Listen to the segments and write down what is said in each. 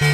Mit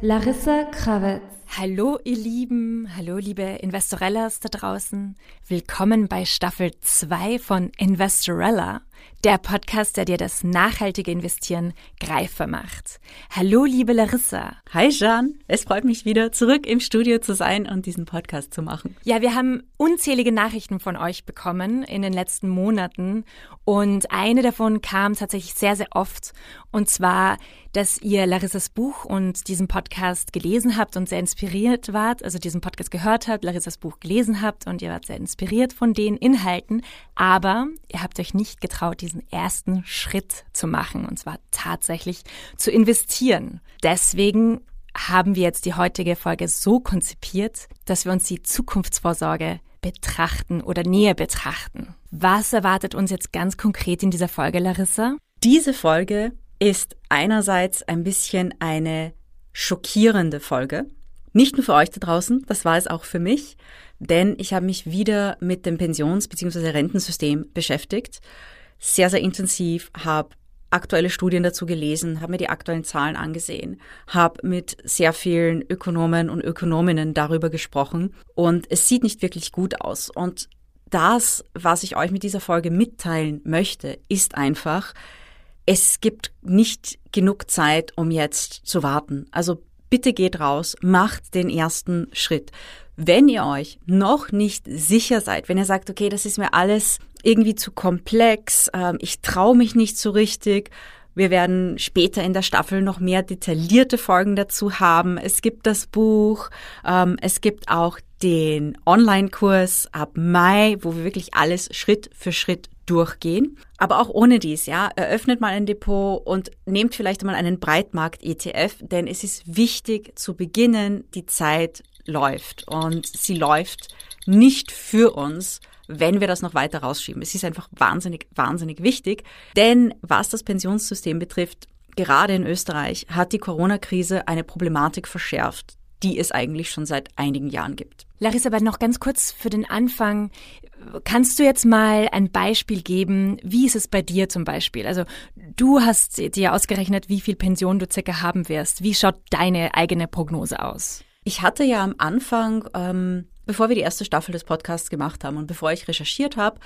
Larissa Krawitz. Hallo ihr Lieben, hallo liebe Investorellas da draußen. Willkommen bei Staffel 2 von Investorella, der Podcast, der dir das nachhaltige Investieren greifbar macht. Hallo liebe Larissa. Hi Jean, es freut mich wieder zurück im Studio zu sein und diesen Podcast zu machen. Ja, wir haben unzählige Nachrichten von euch bekommen in den letzten Monaten und eine davon kam tatsächlich sehr, sehr oft und zwar dass ihr Larissas Buch und diesen Podcast gelesen habt und sehr inspiriert wart, also diesen Podcast gehört habt, Larissas Buch gelesen habt und ihr wart sehr inspiriert von den Inhalten, aber ihr habt euch nicht getraut, diesen ersten Schritt zu machen, und zwar tatsächlich zu investieren. Deswegen haben wir jetzt die heutige Folge so konzipiert, dass wir uns die Zukunftsvorsorge betrachten oder näher betrachten. Was erwartet uns jetzt ganz konkret in dieser Folge, Larissa? Diese Folge ist einerseits ein bisschen eine schockierende Folge. Nicht nur für euch da draußen, das war es auch für mich, denn ich habe mich wieder mit dem Pensions- bzw. Rentensystem beschäftigt. Sehr, sehr intensiv, habe aktuelle Studien dazu gelesen, habe mir die aktuellen Zahlen angesehen, habe mit sehr vielen Ökonomen und Ökonominnen darüber gesprochen und es sieht nicht wirklich gut aus. Und das, was ich euch mit dieser Folge mitteilen möchte, ist einfach, es gibt nicht genug Zeit, um jetzt zu warten. Also bitte geht raus, macht den ersten Schritt. Wenn ihr euch noch nicht sicher seid, wenn ihr sagt, okay, das ist mir alles irgendwie zu komplex, äh, ich traue mich nicht so richtig, wir werden später in der Staffel noch mehr detaillierte Folgen dazu haben. Es gibt das Buch, ähm, es gibt auch den Online-Kurs ab Mai, wo wir wirklich alles Schritt für Schritt durchgehen. Aber auch ohne dies, ja, eröffnet mal ein Depot und nehmt vielleicht mal einen Breitmarkt-ETF, denn es ist wichtig zu beginnen, die Zeit läuft und sie läuft nicht für uns, wenn wir das noch weiter rausschieben. Es ist einfach wahnsinnig, wahnsinnig wichtig, denn was das Pensionssystem betrifft, gerade in Österreich hat die Corona-Krise eine Problematik verschärft, die es eigentlich schon seit einigen Jahren gibt. Larissa, aber noch ganz kurz für den Anfang. Kannst du jetzt mal ein Beispiel geben? Wie ist es bei dir zum Beispiel? Also du hast dir ausgerechnet, wie viel Pension du circa haben wirst. Wie schaut deine eigene Prognose aus? Ich hatte ja am Anfang, ähm, bevor wir die erste Staffel des Podcasts gemacht haben und bevor ich recherchiert habe,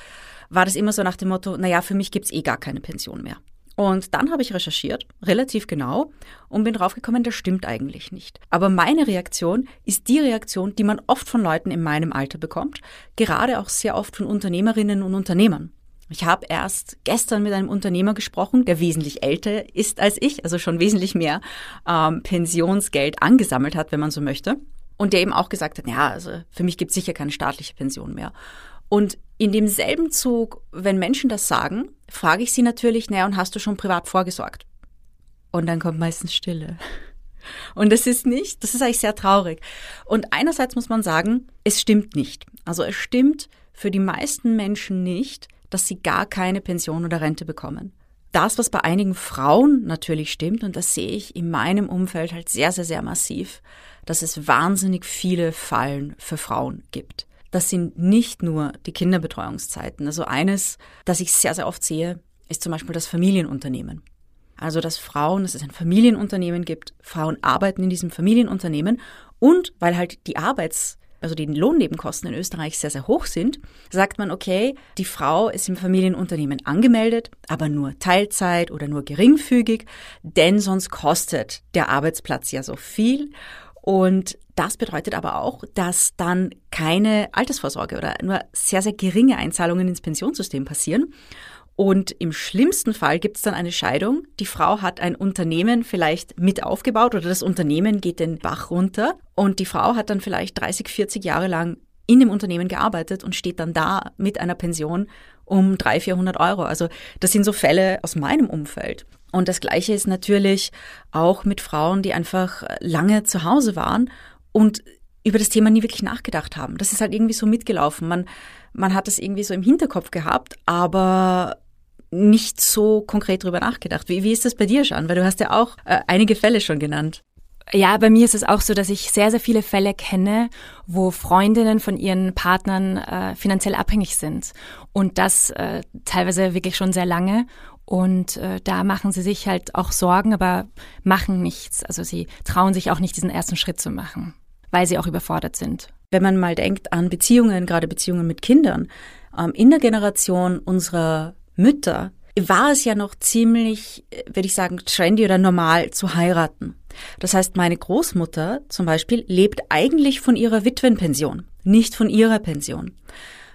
war das immer so nach dem Motto, naja, für mich gibt's eh gar keine Pension mehr. Und dann habe ich recherchiert, relativ genau, und bin draufgekommen, das stimmt eigentlich nicht. Aber meine Reaktion ist die Reaktion, die man oft von Leuten in meinem Alter bekommt, gerade auch sehr oft von Unternehmerinnen und Unternehmern. Ich habe erst gestern mit einem Unternehmer gesprochen, der wesentlich älter ist als ich, also schon wesentlich mehr ähm, Pensionsgeld angesammelt hat, wenn man so möchte. Und der eben auch gesagt hat, ja, also für mich gibt es sicher keine staatliche Pension mehr. Und in demselben Zug, wenn Menschen das sagen, frage ich sie natürlich, naja, und hast du schon privat vorgesorgt? Und dann kommt meistens Stille. Und das ist nicht, das ist eigentlich sehr traurig. Und einerseits muss man sagen, es stimmt nicht. Also es stimmt für die meisten Menschen nicht, dass sie gar keine Pension oder Rente bekommen. Das, was bei einigen Frauen natürlich stimmt, und das sehe ich in meinem Umfeld halt sehr, sehr, sehr massiv, dass es wahnsinnig viele Fallen für Frauen gibt das sind nicht nur die Kinderbetreuungszeiten. Also eines, das ich sehr, sehr oft sehe, ist zum Beispiel das Familienunternehmen. Also, dass Frauen, dass es ein Familienunternehmen gibt, Frauen arbeiten in diesem Familienunternehmen und weil halt die Arbeits- also die Lohnnebenkosten in Österreich sehr, sehr hoch sind, sagt man, okay, die Frau ist im Familienunternehmen angemeldet, aber nur Teilzeit oder nur geringfügig, denn sonst kostet der Arbeitsplatz ja so viel und das bedeutet aber auch, dass dann keine Altersvorsorge oder nur sehr, sehr geringe Einzahlungen ins Pensionssystem passieren. Und im schlimmsten Fall gibt es dann eine Scheidung. Die Frau hat ein Unternehmen vielleicht mit aufgebaut oder das Unternehmen geht den Bach runter und die Frau hat dann vielleicht 30, 40 Jahre lang in dem Unternehmen gearbeitet und steht dann da mit einer Pension um 300, 400 Euro. Also das sind so Fälle aus meinem Umfeld. Und das Gleiche ist natürlich auch mit Frauen, die einfach lange zu Hause waren und über das Thema nie wirklich nachgedacht haben. Das ist halt irgendwie so mitgelaufen. Man, man hat das irgendwie so im Hinterkopf gehabt, aber nicht so konkret drüber nachgedacht. Wie, wie ist das bei dir, Jean? Weil du hast ja auch äh, einige Fälle schon genannt. Ja, bei mir ist es auch so, dass ich sehr, sehr viele Fälle kenne, wo Freundinnen von ihren Partnern äh, finanziell abhängig sind. Und das äh, teilweise wirklich schon sehr lange. Und äh, da machen sie sich halt auch Sorgen, aber machen nichts. Also sie trauen sich auch nicht, diesen ersten Schritt zu machen, weil sie auch überfordert sind. Wenn man mal denkt an Beziehungen, gerade Beziehungen mit Kindern, ähm, in der Generation unserer Mütter war es ja noch ziemlich, äh, würde ich sagen, trendy oder normal zu heiraten. Das heißt, meine Großmutter zum Beispiel lebt eigentlich von ihrer Witwenpension, nicht von ihrer Pension.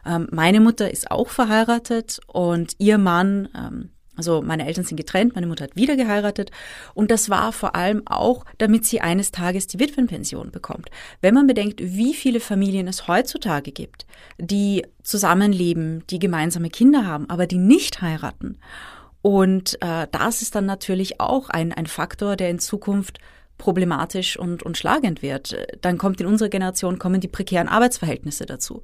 Ähm, meine Mutter ist auch verheiratet und ihr Mann ähm, also meine Eltern sind getrennt, meine Mutter hat wieder geheiratet und das war vor allem auch, damit sie eines Tages die Witwenpension bekommt. Wenn man bedenkt, wie viele Familien es heutzutage gibt, die zusammenleben, die gemeinsame Kinder haben, aber die nicht heiraten. Und äh, das ist dann natürlich auch ein, ein Faktor, der in Zukunft problematisch und, und schlagend wird. Dann kommt in unserer Generation, kommen die prekären Arbeitsverhältnisse dazu.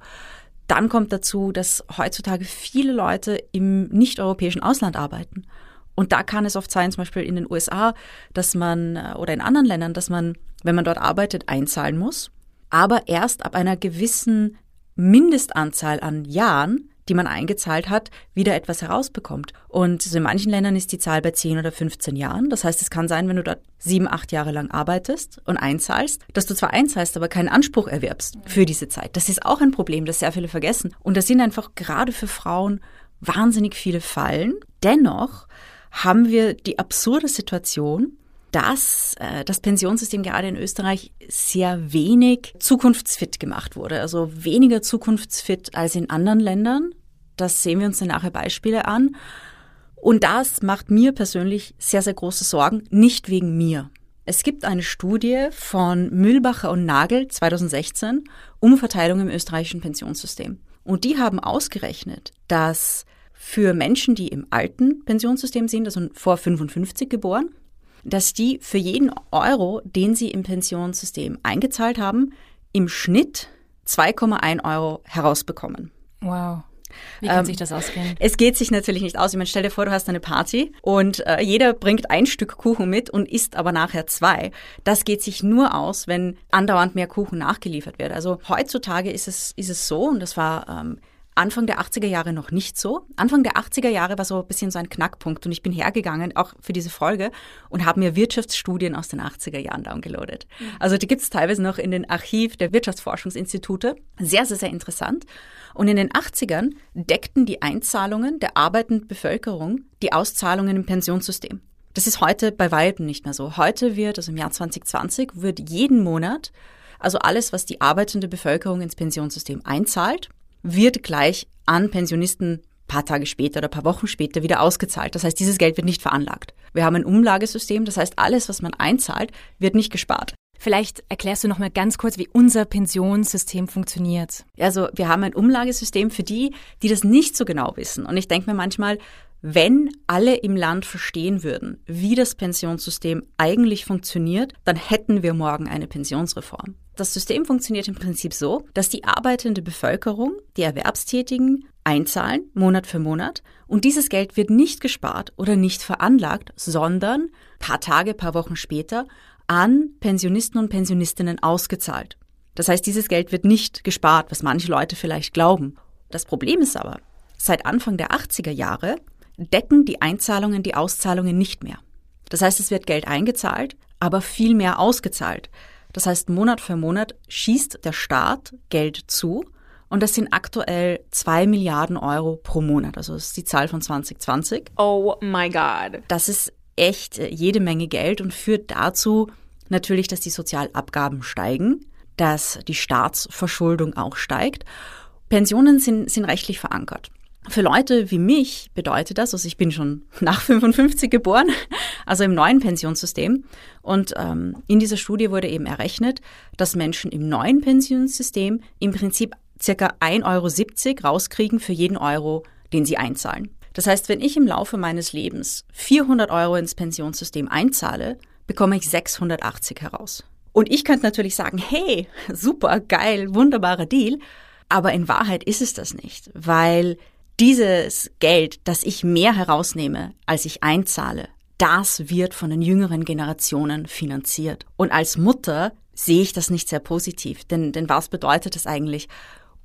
Dann kommt dazu, dass heutzutage viele Leute im nicht-europäischen Ausland arbeiten. Und da kann es oft sein, zum Beispiel in den USA, dass man äh, oder in anderen Ländern, dass man, wenn man dort arbeitet, einzahlen muss, aber erst ab einer gewissen Mindestanzahl an Jahren die man eingezahlt hat, wieder etwas herausbekommt. Und in manchen Ländern ist die Zahl bei 10 oder 15 Jahren. Das heißt, es kann sein, wenn du dort sieben, acht Jahre lang arbeitest und einzahlst, dass du zwar einzahlst, aber keinen Anspruch erwirbst für diese Zeit. Das ist auch ein Problem, das sehr viele vergessen. Und das sind einfach gerade für Frauen wahnsinnig viele Fallen. Dennoch haben wir die absurde Situation, dass äh, das Pensionssystem gerade in Österreich sehr wenig zukunftsfit gemacht wurde. Also weniger zukunftsfit als in anderen Ländern. Das sehen wir uns dann nachher Beispiele an. Und das macht mir persönlich sehr, sehr große Sorgen, nicht wegen mir. Es gibt eine Studie von Mühlbacher und Nagel 2016 Umverteilung im österreichischen Pensionssystem. Und die haben ausgerechnet, dass für Menschen, die im alten Pensionssystem sind, also vor 55 geboren, dass die für jeden Euro, den sie im Pensionssystem eingezahlt haben, im Schnitt 2,1 Euro herausbekommen. Wow. Wie kann ähm, sich das ausgehen? Es geht sich natürlich nicht aus. Ich meine, stell dir vor, du hast eine Party und äh, jeder bringt ein Stück Kuchen mit und isst aber nachher zwei. Das geht sich nur aus, wenn andauernd mehr Kuchen nachgeliefert wird. Also heutzutage ist es, ist es so, und das war ähm, Anfang der 80er Jahre noch nicht so. Anfang der 80er Jahre war so ein bisschen so ein Knackpunkt und ich bin hergegangen, auch für diese Folge, und habe mir Wirtschaftsstudien aus den 80er Jahren downgeloadet. Mhm. Also die gibt es teilweise noch in den Archiv der Wirtschaftsforschungsinstitute. Sehr, sehr, sehr interessant. Und in den 80ern deckten die Einzahlungen der arbeitenden Bevölkerung die Auszahlungen im Pensionssystem. Das ist heute bei weitem nicht mehr so. Heute wird, also im Jahr 2020, wird jeden Monat, also alles, was die arbeitende Bevölkerung ins Pensionssystem einzahlt, wird gleich an Pensionisten paar Tage später oder paar Wochen später wieder ausgezahlt. Das heißt, dieses Geld wird nicht veranlagt. Wir haben ein Umlagesystem, das heißt, alles, was man einzahlt, wird nicht gespart. Vielleicht erklärst du noch mal ganz kurz, wie unser Pensionssystem funktioniert. Also, wir haben ein Umlagesystem für die, die das nicht so genau wissen. Und ich denke mir manchmal, wenn alle im Land verstehen würden, wie das Pensionssystem eigentlich funktioniert, dann hätten wir morgen eine Pensionsreform. Das System funktioniert im Prinzip so, dass die arbeitende Bevölkerung, die Erwerbstätigen, einzahlen, Monat für Monat, und dieses Geld wird nicht gespart oder nicht veranlagt, sondern paar Tage, paar Wochen später an Pensionisten und Pensionistinnen ausgezahlt. Das heißt, dieses Geld wird nicht gespart, was manche Leute vielleicht glauben. Das Problem ist aber, seit Anfang der 80er Jahre decken die Einzahlungen die Auszahlungen nicht mehr. Das heißt, es wird Geld eingezahlt, aber viel mehr ausgezahlt. Das heißt, Monat für Monat schießt der Staat Geld zu und das sind aktuell zwei Milliarden Euro pro Monat. Also das ist die Zahl von 2020. Oh my God. Das ist echt äh, jede Menge Geld und führt dazu natürlich, dass die Sozialabgaben steigen, dass die Staatsverschuldung auch steigt. Pensionen sind, sind rechtlich verankert. Für Leute wie mich bedeutet das, also ich bin schon nach 55 geboren, also im neuen Pensionssystem. Und ähm, in dieser Studie wurde eben errechnet, dass Menschen im neuen Pensionssystem im Prinzip circa 1,70 Euro rauskriegen für jeden Euro, den sie einzahlen. Das heißt, wenn ich im Laufe meines Lebens 400 Euro ins Pensionssystem einzahle, bekomme ich 680 heraus. Und ich könnte natürlich sagen, hey, super, geil, wunderbarer Deal. Aber in Wahrheit ist es das nicht, weil dieses Geld, das ich mehr herausnehme, als ich einzahle, das wird von den jüngeren Generationen finanziert. Und als Mutter sehe ich das nicht sehr positiv. Denn, denn was bedeutet das eigentlich?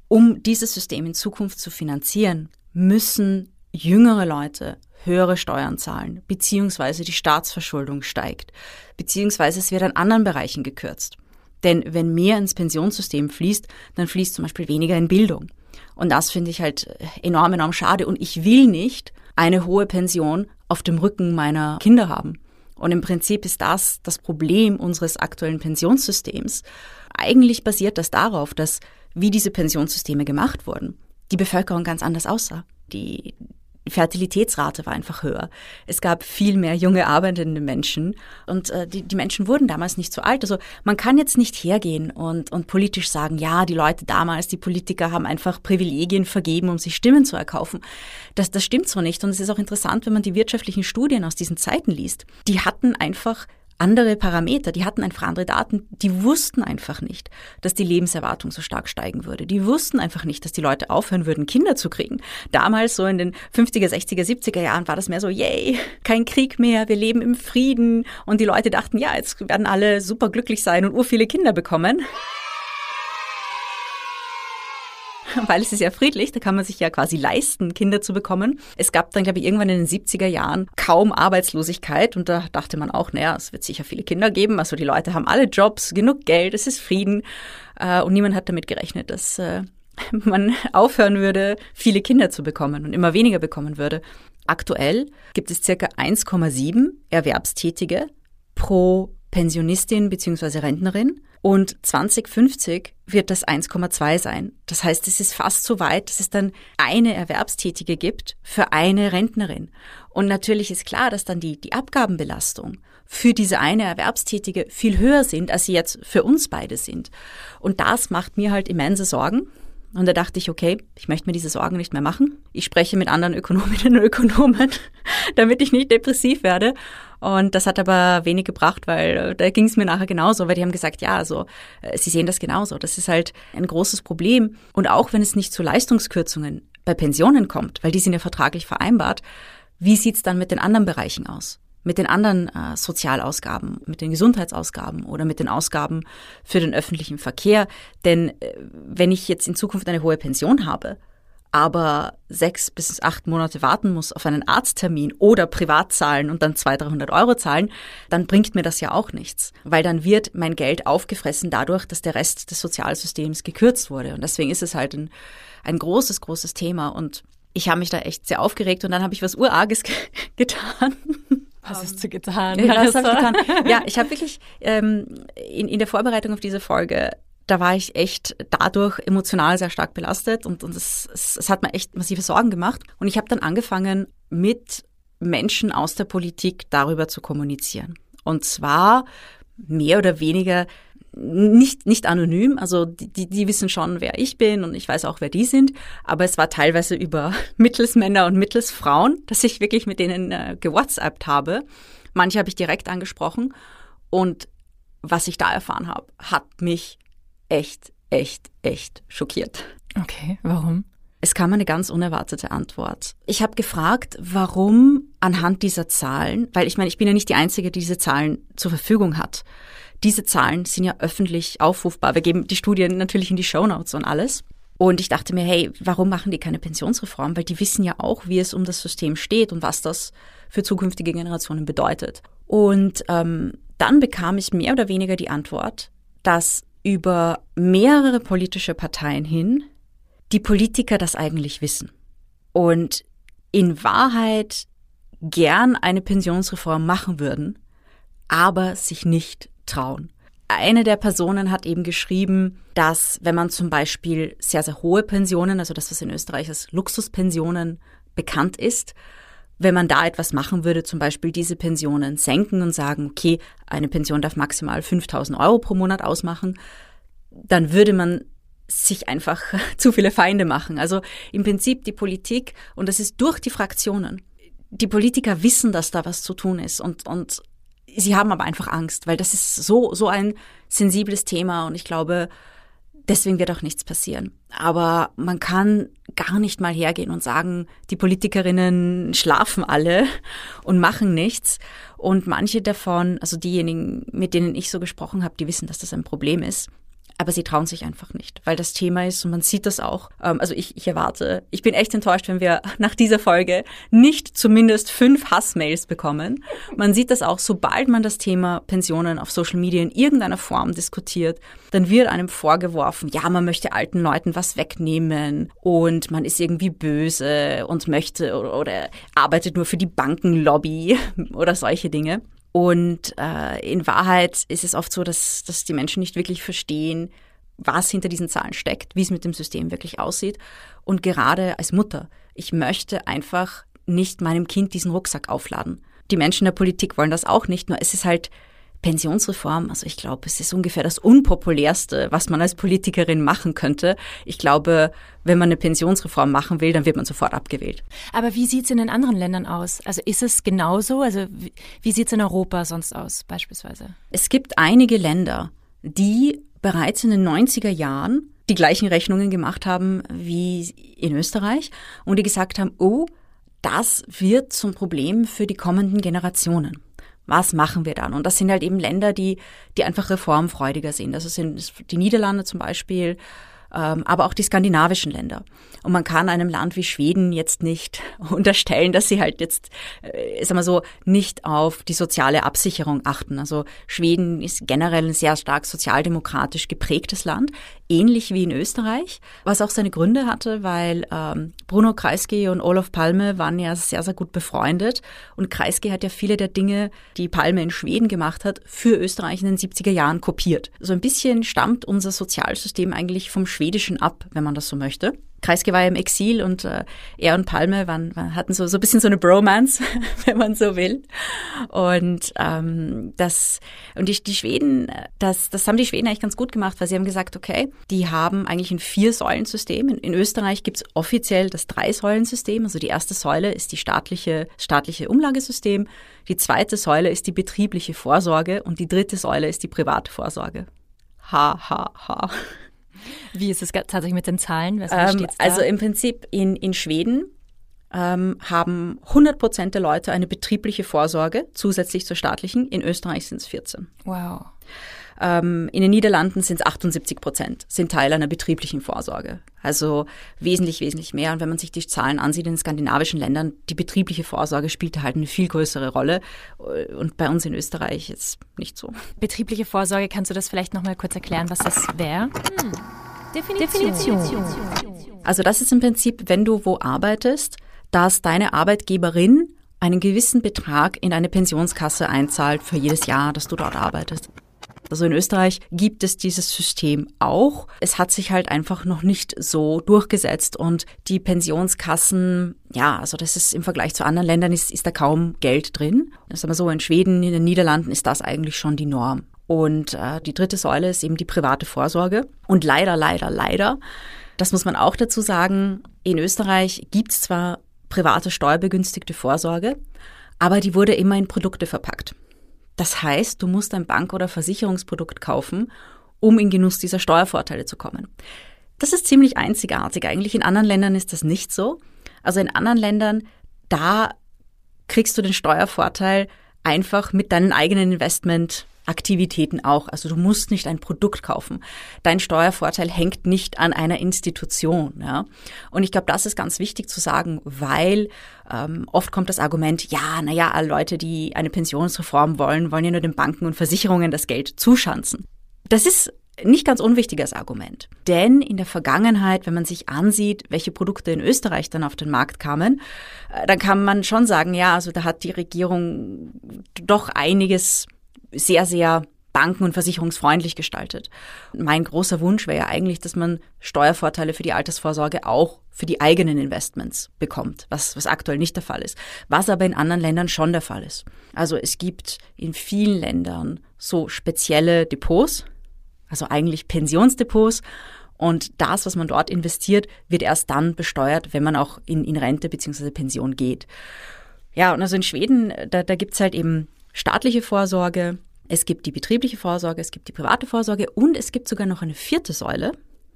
Um dieses System in Zukunft zu finanzieren, müssen jüngere Leute höhere Steuern zahlen, beziehungsweise die Staatsverschuldung steigt, beziehungsweise es wird an anderen Bereichen gekürzt. Denn wenn mehr ins Pensionssystem fließt, dann fließt zum Beispiel weniger in Bildung. Und das finde ich halt enorm, enorm schade. Und ich will nicht eine hohe Pension auf dem Rücken meiner Kinder haben. Und im Prinzip ist das das Problem unseres aktuellen Pensionssystems. Eigentlich basiert das darauf, dass, wie diese Pensionssysteme gemacht wurden, die Bevölkerung ganz anders aussah. Die, Fertilitätsrate war einfach höher. Es gab viel mehr junge arbeitende Menschen und äh, die, die Menschen wurden damals nicht so alt. Also man kann jetzt nicht hergehen und, und politisch sagen, ja, die Leute damals, die Politiker haben einfach Privilegien vergeben, um sich Stimmen zu erkaufen. Das, das stimmt so nicht. Und es ist auch interessant, wenn man die wirtschaftlichen Studien aus diesen Zeiten liest. Die hatten einfach andere Parameter, die hatten einfach andere Daten, die wussten einfach nicht, dass die Lebenserwartung so stark steigen würde. Die wussten einfach nicht, dass die Leute aufhören würden, Kinder zu kriegen. Damals, so in den 50er, 60er, 70er Jahren, war das mehr so, yay, kein Krieg mehr, wir leben im Frieden. Und die Leute dachten, ja, jetzt werden alle super glücklich sein und ur viele Kinder bekommen. weil es ist ja friedlich, da kann man sich ja quasi leisten, Kinder zu bekommen. Es gab dann, glaube ich, irgendwann in den 70er Jahren kaum Arbeitslosigkeit und da dachte man auch, naja, es wird sicher viele Kinder geben, also die Leute haben alle Jobs, genug Geld, es ist Frieden äh, und niemand hat damit gerechnet, dass äh, man aufhören würde, viele Kinder zu bekommen und immer weniger bekommen würde. Aktuell gibt es circa 1,7 Erwerbstätige pro Pensionistin bzw. Rentnerin und 2050 wird das 1,2 sein. Das heißt, es ist fast so weit, dass es dann eine Erwerbstätige gibt für eine Rentnerin. Und natürlich ist klar, dass dann die, die Abgabenbelastung für diese eine Erwerbstätige viel höher sind, als sie jetzt für uns beide sind. Und das macht mir halt immense Sorgen. Und da dachte ich, okay, ich möchte mir diese Sorgen nicht mehr machen. Ich spreche mit anderen Ökonominnen und Ökonomen, damit ich nicht depressiv werde. Und das hat aber wenig gebracht, weil äh, da ging es mir nachher genauso, weil die haben gesagt, ja, also äh, sie sehen das genauso. Das ist halt ein großes Problem. Und auch wenn es nicht zu Leistungskürzungen bei Pensionen kommt, weil die sind ja vertraglich vereinbart, wie sieht's dann mit den anderen Bereichen aus? Mit den anderen äh, Sozialausgaben, mit den Gesundheitsausgaben oder mit den Ausgaben für den öffentlichen Verkehr. Denn äh, wenn ich jetzt in Zukunft eine hohe Pension habe, aber sechs bis acht Monate warten muss auf einen Arzttermin oder privat zahlen und dann 200, 300 Euro zahlen, dann bringt mir das ja auch nichts, weil dann wird mein Geld aufgefressen dadurch, dass der Rest des Sozialsystems gekürzt wurde. Und deswegen ist es halt ein, ein großes, großes Thema und ich habe mich da echt sehr aufgeregt und dann habe ich was Urarges getan. Was hast du getan? Ja, was habe ich getan? Ja, ich habe wirklich ähm, in, in der Vorbereitung auf diese Folge da war ich echt dadurch emotional sehr stark belastet und, und es, es, es hat mir echt massive Sorgen gemacht. Und ich habe dann angefangen, mit Menschen aus der Politik darüber zu kommunizieren. Und zwar mehr oder weniger nicht, nicht anonym, also die, die wissen schon, wer ich bin und ich weiß auch, wer die sind, aber es war teilweise über Mittelsmänner und Mittelsfrauen, dass ich wirklich mit denen äh, gewhatsappt habe. Manche habe ich direkt angesprochen und was ich da erfahren habe, hat mich echt, echt, echt schockiert. Okay, warum? Es kam eine ganz unerwartete Antwort. Ich habe gefragt, warum anhand dieser Zahlen, weil ich meine, ich bin ja nicht die Einzige, die diese Zahlen zur Verfügung hat. Diese Zahlen sind ja öffentlich aufrufbar. Wir geben die Studien natürlich in die Show Notes und alles. Und ich dachte mir, hey, warum machen die keine Pensionsreform? Weil die wissen ja auch, wie es um das System steht und was das für zukünftige Generationen bedeutet. Und ähm, dann bekam ich mehr oder weniger die Antwort, dass über mehrere politische Parteien hin die Politiker das eigentlich wissen. Und in Wahrheit gern eine Pensionsreform machen würden, aber sich nicht trauen. Eine der Personen hat eben geschrieben, dass wenn man zum Beispiel sehr, sehr hohe Pensionen, also das, was in Österreich als Luxuspensionen bekannt ist, wenn man da etwas machen würde, zum Beispiel diese Pensionen senken und sagen, okay, eine Pension darf maximal 5000 Euro pro Monat ausmachen, dann würde man sich einfach zu viele Feinde machen. Also im Prinzip die Politik, und das ist durch die Fraktionen. Die Politiker wissen, dass da was zu tun ist und, und sie haben aber einfach Angst, weil das ist so, so ein sensibles Thema und ich glaube, deswegen wird auch nichts passieren. Aber man kann gar nicht mal hergehen und sagen, die Politikerinnen schlafen alle und machen nichts. Und manche davon, also diejenigen, mit denen ich so gesprochen habe, die wissen, dass das ein Problem ist aber sie trauen sich einfach nicht, weil das Thema ist und man sieht das auch. Ähm, also ich, ich erwarte, ich bin echt enttäuscht, wenn wir nach dieser Folge nicht zumindest fünf Hassmails bekommen. Man sieht das auch, sobald man das Thema Pensionen auf Social Media in irgendeiner Form diskutiert, dann wird einem vorgeworfen, ja, man möchte alten Leuten was wegnehmen und man ist irgendwie böse und möchte oder, oder arbeitet nur für die Bankenlobby oder solche Dinge. Und äh, in Wahrheit ist es oft so, dass, dass die Menschen nicht wirklich verstehen, was hinter diesen Zahlen steckt, wie es mit dem System wirklich aussieht. Und gerade als Mutter, ich möchte einfach nicht meinem Kind diesen Rucksack aufladen. Die Menschen der Politik wollen das auch nicht, nur es ist halt Pensionsreform, also ich glaube, es ist ungefähr das Unpopulärste, was man als Politikerin machen könnte. Ich glaube, wenn man eine Pensionsreform machen will, dann wird man sofort abgewählt. Aber wie sieht es in den anderen Ländern aus? Also ist es genauso? Also wie, wie sieht es in Europa sonst aus beispielsweise? Es gibt einige Länder, die bereits in den 90er Jahren die gleichen Rechnungen gemacht haben wie in Österreich und die gesagt haben, oh, das wird zum Problem für die kommenden Generationen was machen wir dann? Und das sind halt eben Länder, die, die einfach reformfreudiger sind. Also sind die Niederlande zum Beispiel, aber auch die skandinavischen Länder. Und man kann einem Land wie Schweden jetzt nicht unterstellen, dass sie halt jetzt, äh, sagen wir so, nicht auf die soziale Absicherung achten. Also Schweden ist generell ein sehr stark sozialdemokratisch geprägtes Land, ähnlich wie in Österreich, was auch seine Gründe hatte, weil ähm, Bruno Kreisky und Olof Palme waren ja sehr, sehr gut befreundet. Und Kreisky hat ja viele der Dinge, die Palme in Schweden gemacht hat, für Österreich in den 70er Jahren kopiert. So ein bisschen stammt unser Sozialsystem eigentlich vom Schwedischen ab, wenn man das so möchte. Kreisky war im Exil und äh, er und Palme waren, hatten so, so ein bisschen so eine Bromance, wenn man so will. Und ähm, das und die, die Schweden, das, das haben die Schweden eigentlich ganz gut gemacht, weil sie haben gesagt, okay, die haben eigentlich ein Vier-Säulen-System. In, in Österreich gibt's offiziell das Drei-Säulen-System. Also die erste Säule ist die staatliche, staatliche Umlagesystem, die zweite Säule ist die betriebliche Vorsorge und die dritte Säule ist die private Vorsorge. Ha, ha, ha. Wie ist es tatsächlich mit den Zahlen? Ähm, also im Prinzip in, in Schweden ähm, haben 100 Prozent der Leute eine betriebliche Vorsorge zusätzlich zur staatlichen. In Österreich sind es 14. Wow. Ähm, in den Niederlanden sind es 78 Prozent, sind Teil einer betrieblichen Vorsorge. Also wesentlich, wesentlich mehr. Und wenn man sich die Zahlen ansieht in den skandinavischen Ländern, die betriebliche Vorsorge spielt halt eine viel größere Rolle. Und bei uns in Österreich jetzt nicht so. Betriebliche Vorsorge, kannst du das vielleicht nochmal kurz erklären, was das wäre? Hm. Definition. Definition. Also das ist im Prinzip, wenn du wo arbeitest, dass deine Arbeitgeberin einen gewissen Betrag in eine Pensionskasse einzahlt für jedes Jahr, dass du dort arbeitest. Also in Österreich gibt es dieses System auch. Es hat sich halt einfach noch nicht so durchgesetzt und die Pensionskassen, ja, also das ist im Vergleich zu anderen Ländern ist, ist da kaum Geld drin. Das ist aber so, in Schweden, in den Niederlanden ist das eigentlich schon die Norm. Und äh, die dritte Säule ist eben die private Vorsorge. Und leider, leider, leider, das muss man auch dazu sagen, in Österreich gibt es zwar private steuerbegünstigte Vorsorge, aber die wurde immer in Produkte verpackt. Das heißt, du musst ein Bank- oder Versicherungsprodukt kaufen, um in Genuss dieser Steuervorteile zu kommen. Das ist ziemlich einzigartig. Eigentlich in anderen Ländern ist das nicht so. Also in anderen Ländern, da kriegst du den Steuervorteil einfach mit deinem eigenen Investment Aktivitäten auch. Also du musst nicht ein Produkt kaufen. Dein Steuervorteil hängt nicht an einer Institution. Ja? Und ich glaube, das ist ganz wichtig zu sagen, weil ähm, oft kommt das Argument, ja, naja, alle Leute, die eine Pensionsreform wollen, wollen ja nur den Banken und Versicherungen das Geld zuschanzen. Das ist nicht ganz unwichtiges Argument. Denn in der Vergangenheit, wenn man sich ansieht, welche Produkte in Österreich dann auf den Markt kamen, äh, dann kann man schon sagen, ja, also da hat die Regierung doch einiges sehr, sehr banken- und versicherungsfreundlich gestaltet. Mein großer Wunsch wäre ja eigentlich, dass man Steuervorteile für die Altersvorsorge auch für die eigenen Investments bekommt, was, was aktuell nicht der Fall ist, was aber in anderen Ländern schon der Fall ist. Also es gibt in vielen Ländern so spezielle Depots, also eigentlich Pensionsdepots und das, was man dort investiert, wird erst dann besteuert, wenn man auch in, in Rente bzw. Pension geht. Ja, und also in Schweden, da, da gibt's halt eben staatliche Vorsorge, es gibt die betriebliche Vorsorge, es gibt die private Vorsorge und es gibt sogar noch eine vierte Säule,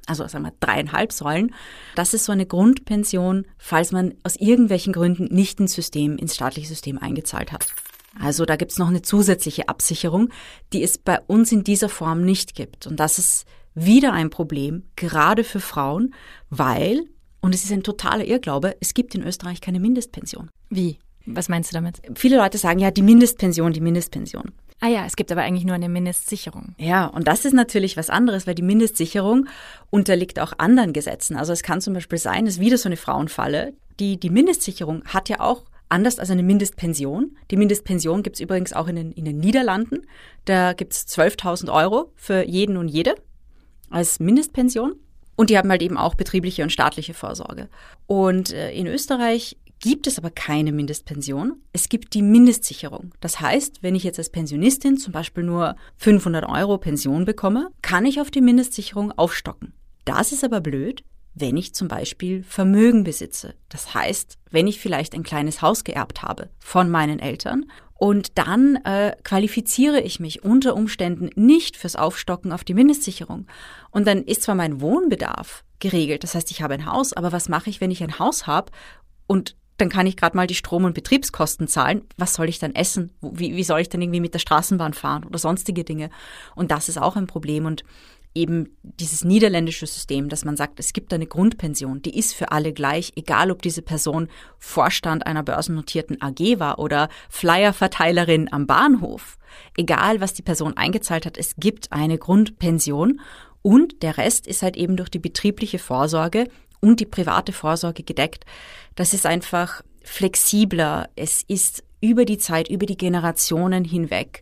also sagen wir dreieinhalb Säulen. Das ist so eine Grundpension, falls man aus irgendwelchen Gründen nicht ins System, ins staatliche System eingezahlt hat. Also da gibt's noch eine zusätzliche Absicherung, die es bei uns in dieser Form nicht gibt. Und das ist wieder ein Problem, gerade für Frauen, weil, und es ist ein totaler Irrglaube, es gibt in Österreich keine Mindestpension. Wie? Was meinst du damit? Viele Leute sagen ja, die Mindestpension, die Mindestpension. Ah ja, es gibt aber eigentlich nur eine Mindestsicherung. Ja, und das ist natürlich was anderes, weil die Mindestsicherung unterliegt auch anderen Gesetzen. Also es kann zum Beispiel sein, es ist wieder so eine Frauenfalle. Die, die Mindestsicherung hat ja auch anders als eine Mindestpension. Die Mindestpension gibt's übrigens auch in den, in den Niederlanden. Da gibt's 12.000 Euro für jeden und jede als Mindestpension. Und die haben halt eben auch betriebliche und staatliche Vorsorge. Und äh, in Österreich gibt es aber keine Mindestpension. Es gibt die Mindestsicherung. Das heißt, wenn ich jetzt als Pensionistin zum Beispiel nur 500 Euro Pension bekomme, kann ich auf die Mindestsicherung aufstocken. Das ist aber blöd, wenn ich zum Beispiel Vermögen besitze. Das heißt, wenn ich vielleicht ein kleines Haus geerbt habe von meinen Eltern und dann äh, qualifiziere ich mich unter Umständen nicht fürs Aufstocken auf die Mindestsicherung. Und dann ist zwar mein Wohnbedarf geregelt, das heißt, ich habe ein Haus, aber was mache ich, wenn ich ein Haus habe und dann kann ich gerade mal die Strom- und Betriebskosten zahlen. Was soll ich dann essen? Wie, wie soll ich dann irgendwie mit der Straßenbahn fahren oder sonstige Dinge? Und das ist auch ein Problem. Und eben dieses niederländische System, dass man sagt, es gibt eine Grundpension, die ist für alle gleich, egal ob diese Person Vorstand einer börsennotierten AG war oder Flyerverteilerin am Bahnhof. Egal, was die Person eingezahlt hat, es gibt eine Grundpension und der Rest ist halt eben durch die betriebliche Vorsorge und die private Vorsorge gedeckt. Das ist einfach flexibler. Es ist über die Zeit, über die Generationen hinweg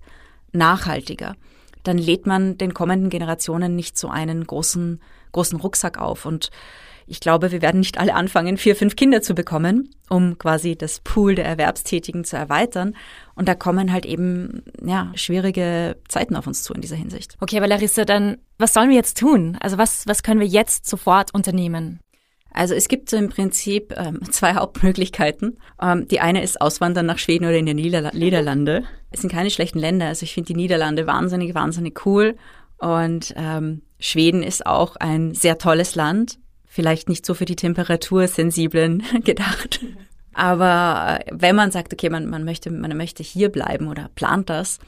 nachhaltiger. Dann lädt man den kommenden Generationen nicht so einen großen, großen Rucksack auf. Und ich glaube, wir werden nicht alle anfangen, vier, fünf Kinder zu bekommen, um quasi das Pool der Erwerbstätigen zu erweitern. Und da kommen halt eben, ja, schwierige Zeiten auf uns zu in dieser Hinsicht. Okay, aber Larissa, dann, was sollen wir jetzt tun? Also was, was können wir jetzt sofort unternehmen? Also es gibt so im Prinzip ähm, zwei Hauptmöglichkeiten. Ähm, die eine ist Auswandern nach Schweden oder in die Niederlande. Es sind keine schlechten Länder. Also ich finde die Niederlande wahnsinnig, wahnsinnig cool. Und ähm, Schweden ist auch ein sehr tolles Land. Vielleicht nicht so für die Temperatursensiblen gedacht. Aber äh, wenn man sagt, okay, man, man, möchte, man möchte hier bleiben oder plant das,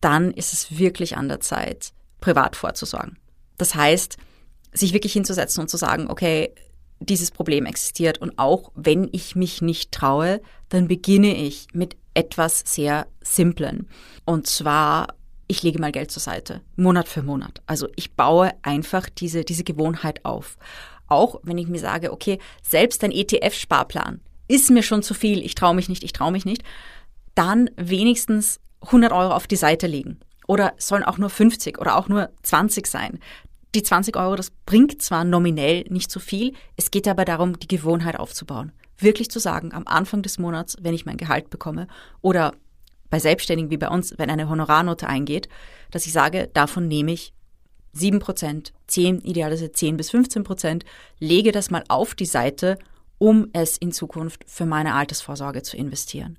dann ist es wirklich an der Zeit, privat vorzusorgen. Das heißt, sich wirklich hinzusetzen und zu sagen, okay, dieses Problem existiert. Und auch wenn ich mich nicht traue, dann beginne ich mit etwas sehr Simplen. Und zwar, ich lege mal Geld zur Seite, Monat für Monat. Also ich baue einfach diese, diese Gewohnheit auf. Auch wenn ich mir sage, okay, selbst ein ETF-Sparplan ist mir schon zu viel, ich traue mich nicht, ich traue mich nicht, dann wenigstens 100 Euro auf die Seite legen. Oder sollen auch nur 50 oder auch nur 20 sein die 20 Euro, das bringt zwar nominell nicht so viel, es geht aber darum, die Gewohnheit aufzubauen. Wirklich zu sagen, am Anfang des Monats, wenn ich mein Gehalt bekomme oder bei Selbstständigen wie bei uns, wenn eine Honorarnote eingeht, dass ich sage, davon nehme ich 7 Prozent, 10, idealerweise 10 bis 15 Prozent, lege das mal auf die Seite, um es in Zukunft für meine Altersvorsorge zu investieren.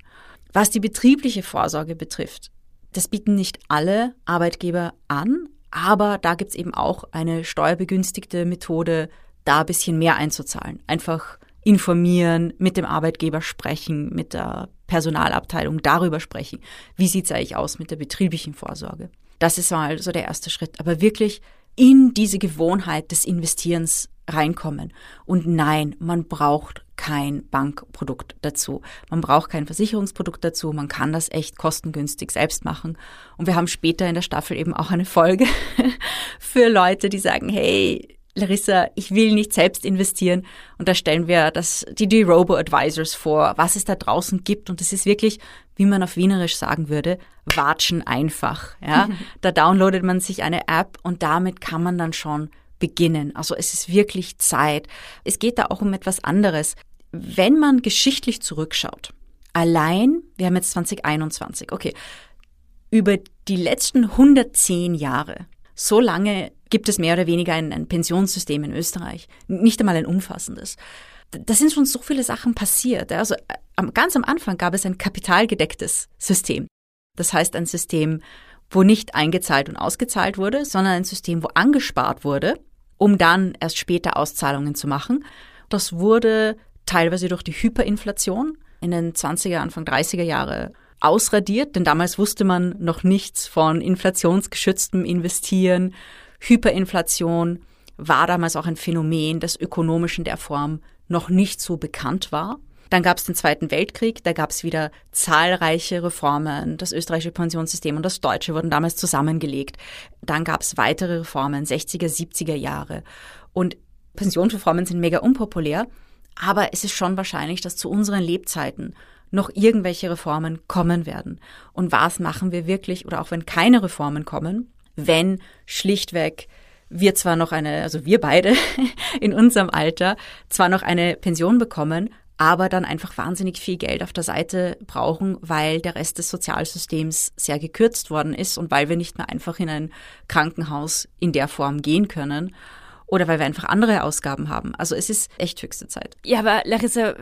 Was die betriebliche Vorsorge betrifft, das bieten nicht alle Arbeitgeber an, aber da gibt's eben auch eine steuerbegünstigte Methode, da ein bisschen mehr einzuzahlen. Einfach informieren, mit dem Arbeitgeber sprechen, mit der Personalabteilung darüber sprechen. Wie sieht's eigentlich aus mit der betrieblichen Vorsorge? Das ist mal so der erste Schritt. Aber wirklich in diese Gewohnheit des Investierens reinkommen. Und nein, man braucht kein Bankprodukt dazu. Man braucht kein Versicherungsprodukt dazu. Man kann das echt kostengünstig selbst machen. Und wir haben später in der Staffel eben auch eine Folge für Leute, die sagen, hey, Larissa, ich will nicht selbst investieren. Und da stellen wir das, die, die Robo-Advisors vor, was es da draußen gibt. Und das ist wirklich, wie man auf Wienerisch sagen würde, watschen einfach. Ja? da downloadet man sich eine App und damit kann man dann schon beginnen. Also es ist wirklich Zeit. Es geht da auch um etwas anderes. Wenn man geschichtlich zurückschaut, allein, wir haben jetzt 2021, okay, über die letzten 110 Jahre, so lange gibt es mehr oder weniger ein, ein Pensionssystem in Österreich, nicht einmal ein umfassendes. Da sind schon so viele Sachen passiert. Also äh, ganz am Anfang gab es ein kapitalgedecktes System. Das heißt ein System, wo nicht eingezahlt und ausgezahlt wurde, sondern ein System, wo angespart wurde um dann erst später Auszahlungen zu machen. Das wurde teilweise durch die Hyperinflation in den 20er, Anfang 30er Jahre ausradiert, denn damals wusste man noch nichts von inflationsgeschütztem Investieren. Hyperinflation war damals auch ein Phänomen, das ökonomisch in der Form noch nicht so bekannt war. Dann gab es den Zweiten Weltkrieg, da gab es wieder zahlreiche Reformen. Das österreichische Pensionssystem und das deutsche wurden damals zusammengelegt. Dann gab es weitere Reformen, 60er, 70er Jahre. Und Pensionsreformen sind mega unpopulär, aber es ist schon wahrscheinlich, dass zu unseren Lebzeiten noch irgendwelche Reformen kommen werden. Und was machen wir wirklich, oder auch wenn keine Reformen kommen, wenn schlichtweg wir zwar noch eine, also wir beide in unserem Alter, zwar noch eine Pension bekommen, aber dann einfach wahnsinnig viel Geld auf der Seite brauchen, weil der Rest des Sozialsystems sehr gekürzt worden ist und weil wir nicht mehr einfach in ein Krankenhaus in der Form gehen können oder weil wir einfach andere Ausgaben haben. Also es ist echt höchste Zeit. Ja, aber Larissa,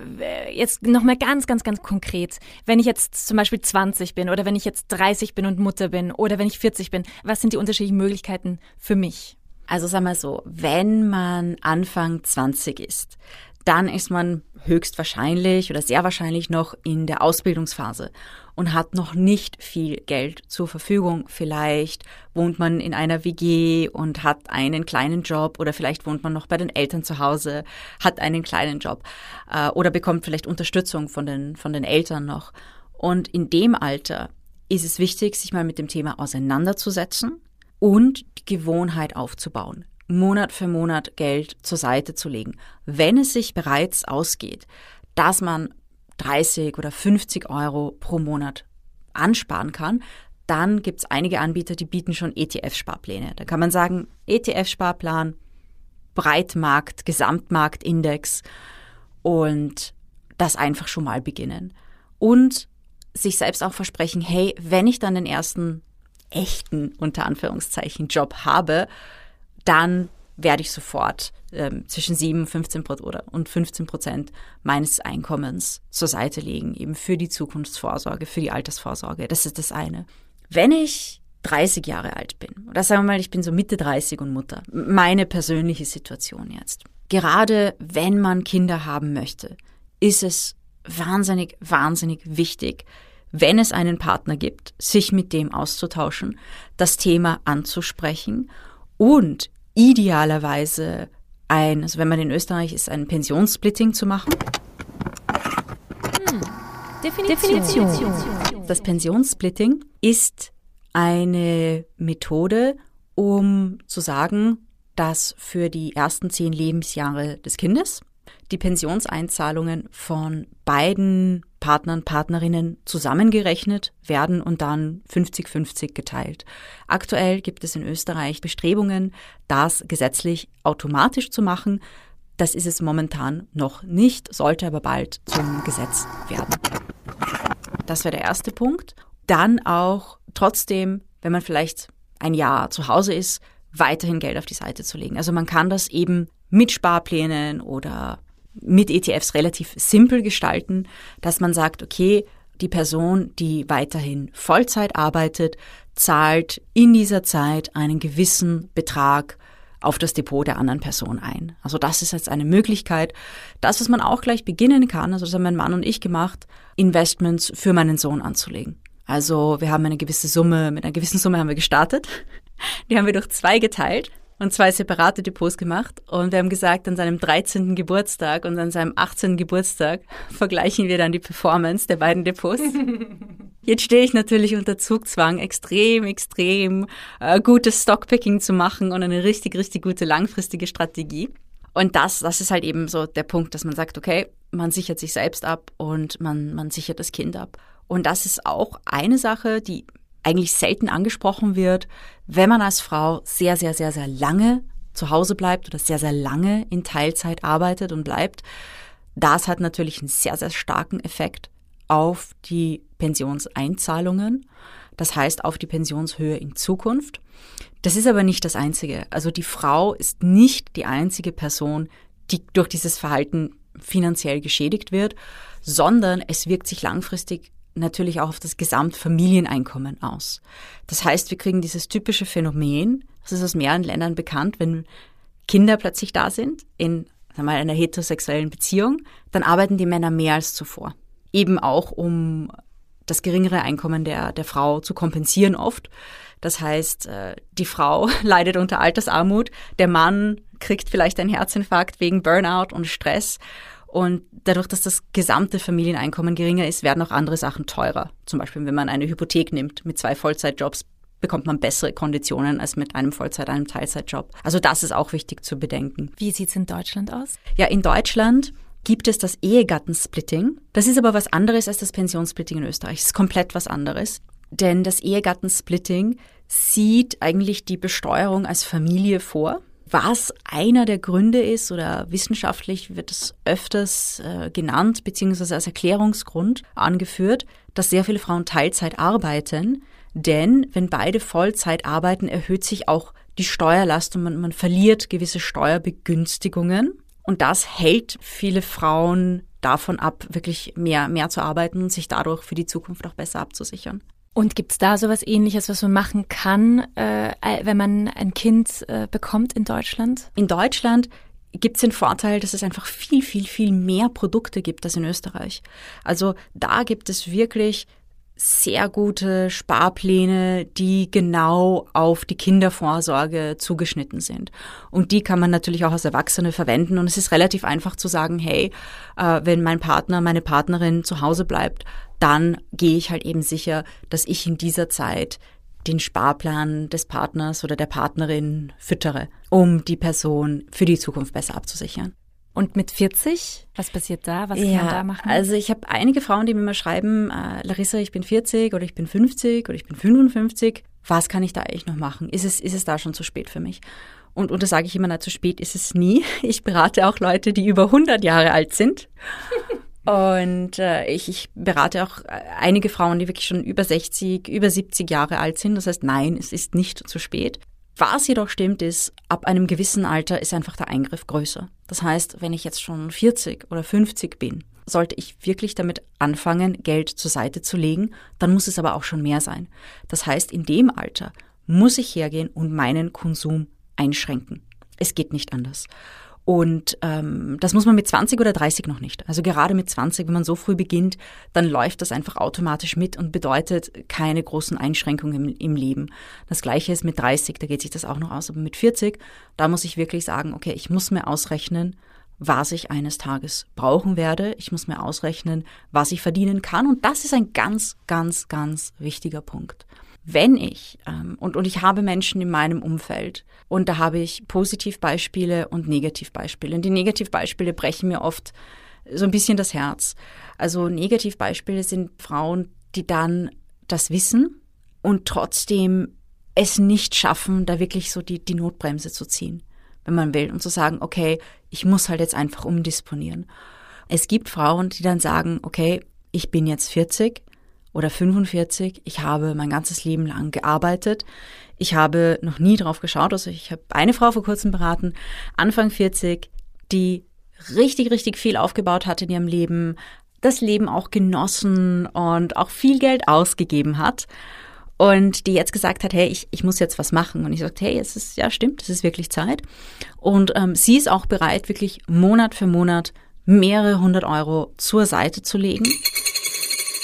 jetzt nochmal ganz, ganz, ganz konkret. Wenn ich jetzt zum Beispiel 20 bin oder wenn ich jetzt 30 bin und Mutter bin oder wenn ich 40 bin, was sind die unterschiedlichen Möglichkeiten für mich? Also sag mal so, wenn man Anfang 20 ist, dann ist man höchstwahrscheinlich oder sehr wahrscheinlich noch in der Ausbildungsphase und hat noch nicht viel Geld zur Verfügung. Vielleicht wohnt man in einer WG und hat einen kleinen Job oder vielleicht wohnt man noch bei den Eltern zu Hause, hat einen kleinen Job äh, oder bekommt vielleicht Unterstützung von den, von den Eltern noch. Und in dem Alter ist es wichtig, sich mal mit dem Thema auseinanderzusetzen und die Gewohnheit aufzubauen. Monat für Monat Geld zur Seite zu legen. Wenn es sich bereits ausgeht, dass man 30 oder 50 Euro pro Monat ansparen kann, dann gibt es einige Anbieter, die bieten schon ETF-Sparpläne. Da kann man sagen, ETF-Sparplan, Breitmarkt, Gesamtmarktindex und das einfach schon mal beginnen. Und sich selbst auch versprechen, hey, wenn ich dann den ersten echten, unter Anführungszeichen, Job habe, dann werde ich sofort ähm, zwischen 7 15 oder, und 15 Prozent meines Einkommens zur Seite legen, eben für die Zukunftsvorsorge, für die Altersvorsorge. Das ist das eine. Wenn ich 30 Jahre alt bin, oder sagen wir mal, ich bin so Mitte 30 und Mutter, meine persönliche Situation jetzt. Gerade wenn man Kinder haben möchte, ist es wahnsinnig, wahnsinnig wichtig, wenn es einen Partner gibt, sich mit dem auszutauschen, das Thema anzusprechen und idealerweise ein, also wenn man in Österreich ist, ein Pensionssplitting zu machen. Hm. Definition. Definition. Das Pensionssplitting ist eine Methode, um zu sagen, dass für die ersten zehn Lebensjahre des Kindes die Pensionseinzahlungen von beiden Partnern, Partnerinnen zusammengerechnet werden und dann 50-50 geteilt. Aktuell gibt es in Österreich Bestrebungen, das gesetzlich automatisch zu machen. Das ist es momentan noch nicht, sollte aber bald zum Gesetz werden. Das wäre der erste Punkt. Dann auch trotzdem, wenn man vielleicht ein Jahr zu Hause ist, weiterhin Geld auf die Seite zu legen. Also man kann das eben mit Sparplänen oder mit ETFs relativ simpel gestalten, dass man sagt, okay, die Person, die weiterhin Vollzeit arbeitet, zahlt in dieser Zeit einen gewissen Betrag auf das Depot der anderen Person ein. Also das ist jetzt eine Möglichkeit. Das, was man auch gleich beginnen kann, also das haben mein Mann und ich gemacht, Investments für meinen Sohn anzulegen. Also wir haben eine gewisse Summe, mit einer gewissen Summe haben wir gestartet. Die haben wir durch zwei geteilt und zwei separate Depots gemacht. Und wir haben gesagt, an seinem 13. Geburtstag und an seinem 18. Geburtstag vergleichen wir dann die Performance der beiden Depots. Jetzt stehe ich natürlich unter Zugzwang, extrem, extrem äh, gutes Stockpicking zu machen und eine richtig, richtig gute langfristige Strategie. Und das, das ist halt eben so der Punkt, dass man sagt, okay, man sichert sich selbst ab und man, man sichert das Kind ab. Und das ist auch eine Sache, die eigentlich selten angesprochen wird, wenn man als Frau sehr, sehr, sehr, sehr lange zu Hause bleibt oder sehr, sehr lange in Teilzeit arbeitet und bleibt. Das hat natürlich einen sehr, sehr starken Effekt auf die Pensionseinzahlungen, das heißt auf die Pensionshöhe in Zukunft. Das ist aber nicht das Einzige. Also die Frau ist nicht die einzige Person, die durch dieses Verhalten finanziell geschädigt wird, sondern es wirkt sich langfristig natürlich auch auf das Gesamtfamilieneinkommen aus. Das heißt, wir kriegen dieses typische Phänomen, das ist aus mehreren Ländern bekannt, wenn Kinder plötzlich da sind in mal, einer heterosexuellen Beziehung, dann arbeiten die Männer mehr als zuvor. Eben auch, um das geringere Einkommen der, der Frau zu kompensieren oft. Das heißt, äh, die Frau leidet unter Altersarmut, der Mann kriegt vielleicht einen Herzinfarkt wegen Burnout und Stress. Und dadurch, dass das gesamte Familieneinkommen geringer ist, werden auch andere Sachen teurer. Zum Beispiel, wenn man eine Hypothek nimmt mit zwei Vollzeitjobs, bekommt man bessere Konditionen als mit einem Vollzeit-, einem Teilzeitjob. Also das ist auch wichtig zu bedenken. Wie sieht's in Deutschland aus? Ja, in Deutschland gibt es das Ehegattensplitting. Das ist aber was anderes als das Pensionssplitting in Österreich. Es ist komplett was anderes. Denn das Ehegattensplitting sieht eigentlich die Besteuerung als Familie vor. Was einer der Gründe ist oder wissenschaftlich wird es öfters äh, genannt, beziehungsweise als Erklärungsgrund angeführt, dass sehr viele Frauen Teilzeit arbeiten. Denn wenn beide Vollzeit arbeiten, erhöht sich auch die Steuerlast und man, man verliert gewisse Steuerbegünstigungen. Und das hält viele Frauen davon ab, wirklich mehr, mehr zu arbeiten und sich dadurch für die Zukunft auch besser abzusichern. Und gibt's da sowas ähnliches, was man machen kann, äh, wenn man ein Kind äh, bekommt in Deutschland? In Deutschland gibt's den Vorteil, dass es einfach viel, viel, viel mehr Produkte gibt als in Österreich. Also da gibt es wirklich sehr gute Sparpläne, die genau auf die Kindervorsorge zugeschnitten sind. Und die kann man natürlich auch als Erwachsene verwenden. Und es ist relativ einfach zu sagen, hey, äh, wenn mein Partner, meine Partnerin zu Hause bleibt, dann gehe ich halt eben sicher, dass ich in dieser Zeit den Sparplan des Partners oder der Partnerin füttere, um die Person für die Zukunft besser abzusichern. Und mit 40, was passiert da? Was ja, kann man da machen? Also ich habe einige Frauen, die mir mal schreiben, äh, Larissa, ich bin 40 oder ich bin 50 oder ich bin 55. Was kann ich da eigentlich noch machen? Ist es, ist es da schon zu spät für mich? Und, und da sage ich immer, na, zu spät ist es nie. Ich berate auch Leute, die über 100 Jahre alt sind. Und äh, ich, ich berate auch einige Frauen, die wirklich schon über 60, über 70 Jahre alt sind. Das heißt, nein, es ist nicht zu spät. Was jedoch stimmt, ist, ab einem gewissen Alter ist einfach der Eingriff größer. Das heißt, wenn ich jetzt schon 40 oder 50 bin, sollte ich wirklich damit anfangen, Geld zur Seite zu legen, dann muss es aber auch schon mehr sein. Das heißt, in dem Alter muss ich hergehen und meinen Konsum einschränken. Es geht nicht anders. Und ähm, das muss man mit 20 oder 30 noch nicht. Also gerade mit 20, wenn man so früh beginnt, dann läuft das einfach automatisch mit und bedeutet keine großen Einschränkungen im, im Leben. Das gleiche ist mit 30, da geht sich das auch noch aus. Aber mit 40, da muss ich wirklich sagen, okay, ich muss mir ausrechnen, was ich eines Tages brauchen werde. Ich muss mir ausrechnen, was ich verdienen kann. Und das ist ein ganz, ganz, ganz wichtiger Punkt wenn ich, ähm, und, und ich habe Menschen in meinem Umfeld, und da habe ich Positivbeispiele und Negativbeispiele. Und die Negativbeispiele brechen mir oft so ein bisschen das Herz. Also Negativbeispiele sind Frauen, die dann das wissen und trotzdem es nicht schaffen, da wirklich so die, die Notbremse zu ziehen, wenn man will, und zu sagen, okay, ich muss halt jetzt einfach umdisponieren. Es gibt Frauen, die dann sagen, okay, ich bin jetzt 40, oder 45. Ich habe mein ganzes Leben lang gearbeitet. Ich habe noch nie drauf geschaut. Also ich habe eine Frau vor kurzem beraten, Anfang 40, die richtig, richtig viel aufgebaut hat in ihrem Leben, das Leben auch genossen und auch viel Geld ausgegeben hat. Und die jetzt gesagt hat, hey, ich, ich muss jetzt was machen. Und ich sagte, hey, es ist, ja stimmt, es ist wirklich Zeit. Und ähm, sie ist auch bereit, wirklich Monat für Monat mehrere hundert Euro zur Seite zu legen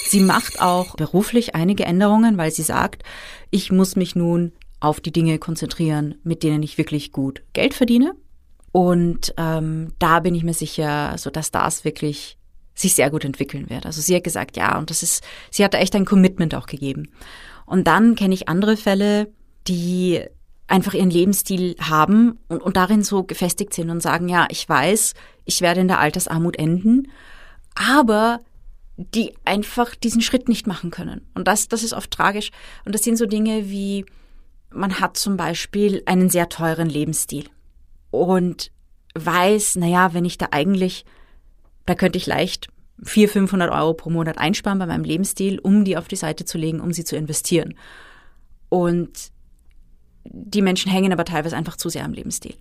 Sie macht auch beruflich einige Änderungen, weil sie sagt, ich muss mich nun auf die Dinge konzentrieren, mit denen ich wirklich gut Geld verdiene. Und ähm, da bin ich mir sicher, so dass das wirklich sich sehr gut entwickeln wird. Also sie hat gesagt, ja, und das ist, sie hat da echt ein Commitment auch gegeben. Und dann kenne ich andere Fälle, die einfach ihren Lebensstil haben und, und darin so gefestigt sind und sagen, ja, ich weiß, ich werde in der Altersarmut enden, aber die einfach diesen Schritt nicht machen können. Und das, das ist oft tragisch. Und das sind so Dinge wie, man hat zum Beispiel einen sehr teuren Lebensstil und weiß, naja, wenn ich da eigentlich, da könnte ich leicht 400, 500 Euro pro Monat einsparen bei meinem Lebensstil, um die auf die Seite zu legen, um sie zu investieren. Und die Menschen hängen aber teilweise einfach zu sehr am Lebensstil.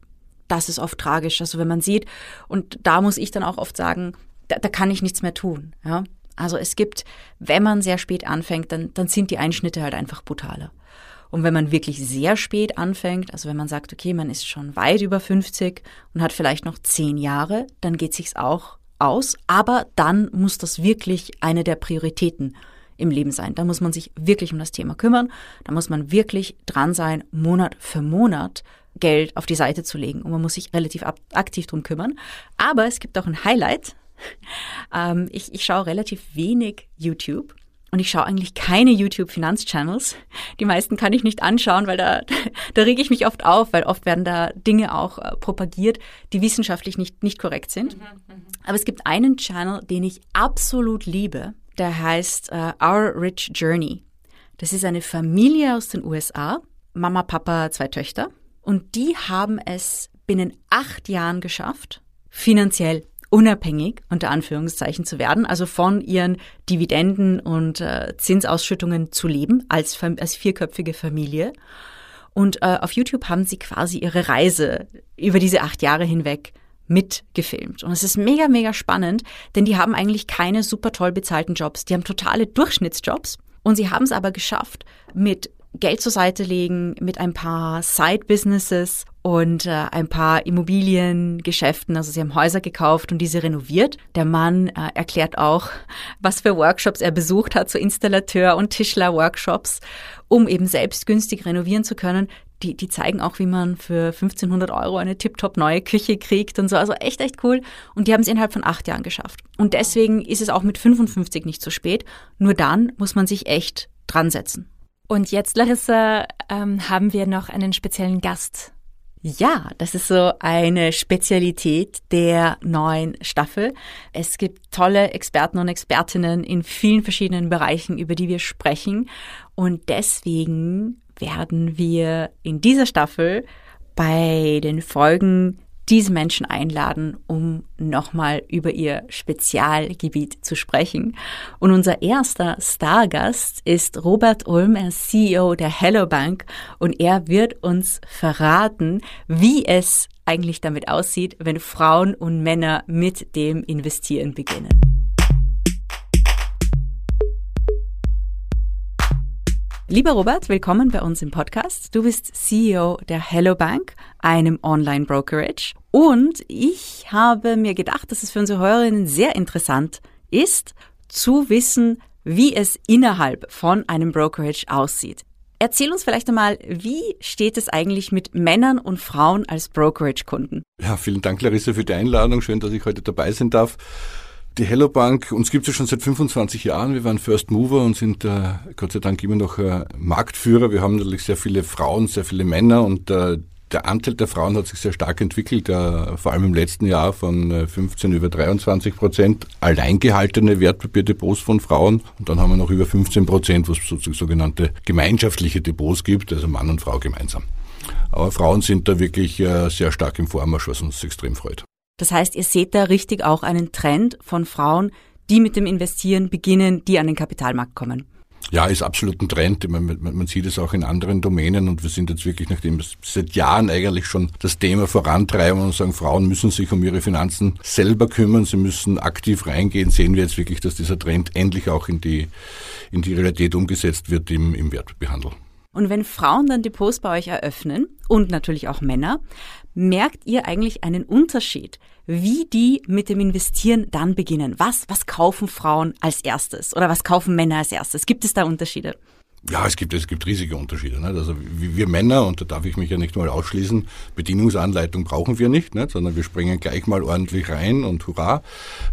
Das ist oft tragisch. Also wenn man sieht, und da muss ich dann auch oft sagen, da, da kann ich nichts mehr tun. Ja? Also es gibt, wenn man sehr spät anfängt, dann, dann sind die Einschnitte halt einfach brutaler. Und wenn man wirklich sehr spät anfängt, also wenn man sagt, okay, man ist schon weit über 50 und hat vielleicht noch zehn Jahre, dann geht sich's auch aus. Aber dann muss das wirklich eine der Prioritäten im Leben sein. Da muss man sich wirklich um das Thema kümmern. Da muss man wirklich dran sein, Monat für Monat Geld auf die Seite zu legen. Und man muss sich relativ aktiv drum kümmern. Aber es gibt auch ein Highlight. Ähm, ich, ich schaue relativ wenig YouTube. Und ich schaue eigentlich keine YouTube-Finanzchannels. Die meisten kann ich nicht anschauen, weil da, da rege ich mich oft auf, weil oft werden da Dinge auch äh, propagiert, die wissenschaftlich nicht, nicht korrekt sind. Mhm, mhm. Aber es gibt einen Channel, den ich absolut liebe. Der heißt uh, Our Rich Journey. Das ist eine Familie aus den USA. Mama, Papa, zwei Töchter. Und die haben es binnen acht Jahren geschafft, finanziell unabhängig unter Anführungszeichen zu werden, also von ihren Dividenden und äh, Zinsausschüttungen zu leben als, als vierköpfige Familie. Und äh, auf YouTube haben sie quasi ihre Reise über diese acht Jahre hinweg mitgefilmt. Und es ist mega, mega spannend, denn die haben eigentlich keine super toll bezahlten Jobs. Die haben totale Durchschnittsjobs. Und sie haben es aber geschafft, mit Geld zur Seite legen mit ein paar Side-Businesses und äh, ein paar Immobiliengeschäften. Also sie haben Häuser gekauft und diese renoviert. Der Mann äh, erklärt auch, was für Workshops er besucht hat, so Installateur- und Tischler-Workshops, um eben selbst günstig renovieren zu können. Die, die zeigen auch, wie man für 1500 Euro eine tiptop neue Küche kriegt und so. Also echt, echt cool. Und die haben es innerhalb von acht Jahren geschafft. Und deswegen ist es auch mit 55 nicht zu spät. Nur dann muss man sich echt dran setzen. Und jetzt, Larissa, ähm, haben wir noch einen speziellen Gast. Ja, das ist so eine Spezialität der neuen Staffel. Es gibt tolle Experten und Expertinnen in vielen verschiedenen Bereichen, über die wir sprechen. Und deswegen werden wir in dieser Staffel bei den Folgen diese Menschen einladen, um nochmal über ihr Spezialgebiet zu sprechen. Und unser erster Stargast ist Robert Ulm, er ist CEO der Hello Bank und er wird uns verraten, wie es eigentlich damit aussieht, wenn Frauen und Männer mit dem Investieren beginnen. Lieber Robert, willkommen bei uns im Podcast. Du bist CEO der Hello Bank, einem Online-Brokerage. Und ich habe mir gedacht, dass es für unsere Hörerinnen sehr interessant ist, zu wissen, wie es innerhalb von einem Brokerage aussieht. Erzähl uns vielleicht einmal, wie steht es eigentlich mit Männern und Frauen als Brokerage-Kunden? Ja, vielen Dank, Larissa, für die Einladung. Schön, dass ich heute dabei sein darf. Die Hello Bank, uns gibt es ja schon seit 25 Jahren. Wir waren First Mover und sind äh, Gott sei Dank immer noch äh, Marktführer. Wir haben natürlich sehr viele Frauen, sehr viele Männer und äh, der Anteil der Frauen hat sich sehr stark entwickelt, äh, vor allem im letzten Jahr von 15 äh, über 23 Prozent allein gehaltene Wertpapierdepots von Frauen. Und dann haben wir noch über 15 Prozent, was sozusagen sogenannte gemeinschaftliche Depots gibt, also Mann und Frau gemeinsam. Aber Frauen sind da wirklich äh, sehr stark im Vormarsch, was uns extrem freut. Das heißt, ihr seht da richtig auch einen Trend von Frauen, die mit dem Investieren beginnen, die an den Kapitalmarkt kommen. Ja, ist absolut ein Trend. Man, man, sieht es auch in anderen Domänen und wir sind jetzt wirklich, nachdem wir seit Jahren eigentlich schon das Thema vorantreiben und sagen, Frauen müssen sich um ihre Finanzen selber kümmern, sie müssen aktiv reingehen, sehen wir jetzt wirklich, dass dieser Trend endlich auch in die, in die Realität umgesetzt wird im, im Wertpapierhandel. Und wenn Frauen dann Depots bei euch eröffnen und natürlich auch Männer, merkt ihr eigentlich einen Unterschied, wie die mit dem Investieren dann beginnen? Was, was kaufen Frauen als erstes oder was kaufen Männer als erstes? Gibt es da Unterschiede? Ja, es gibt, es gibt riesige Unterschiede. Nicht? Also wir Männer, und da darf ich mich ja nicht mal ausschließen, Bedienungsanleitung brauchen wir nicht, nicht, sondern wir springen gleich mal ordentlich rein und hurra.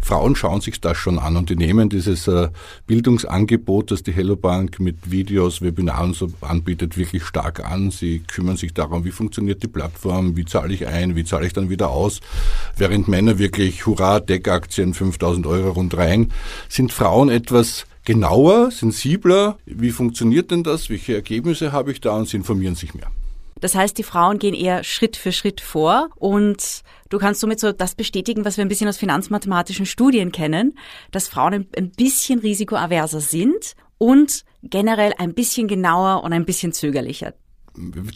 Frauen schauen sich das schon an und die nehmen dieses äh, Bildungsangebot, das die Hello Bank mit Videos, Webinaren so anbietet, wirklich stark an. Sie kümmern sich darum, wie funktioniert die Plattform, wie zahle ich ein, wie zahle ich dann wieder aus. Während Männer wirklich hurra, Deckaktien, 5000 Euro rund rein, sind Frauen etwas genauer, sensibler. Wie funktioniert denn das? Welche Ergebnisse habe ich da? Und sie informieren sich mehr. Das heißt, die Frauen gehen eher Schritt für Schritt vor und du kannst somit so das bestätigen, was wir ein bisschen aus finanzmathematischen Studien kennen, dass Frauen ein bisschen risikoaverser sind und generell ein bisschen genauer und ein bisschen zögerlicher.